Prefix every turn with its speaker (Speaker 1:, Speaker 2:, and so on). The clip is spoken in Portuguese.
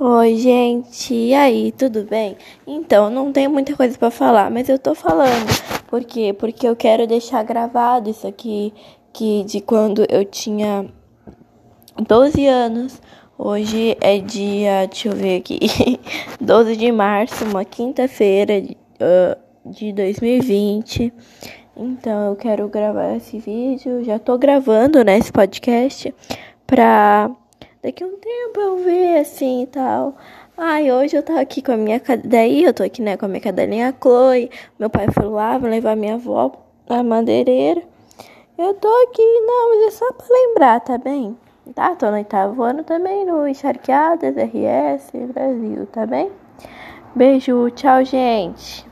Speaker 1: Oi, gente. E aí, tudo bem? Então, não tenho muita coisa para falar, mas eu tô falando. Por quê? Porque eu quero deixar gravado isso aqui que de quando eu tinha 12 anos. Hoje é dia, deixa eu ver aqui, 12 de março, uma quinta-feira de 2020. Então, eu quero gravar esse vídeo. Já tô gravando, né, esse podcast pra daqui a um tempo eu ver assim e tal. Ai, hoje eu tava aqui com a minha daí eu tô aqui, né, com a minha cadelinha Chloe. Meu pai foi lá, vai levar minha avó na madeireira. Eu tô aqui, não, mas é só pra lembrar, tá bem? Tá, tô no oitavo ano também no Encharqueadas, RS, Brasil, tá bem? Beijo, tchau, gente.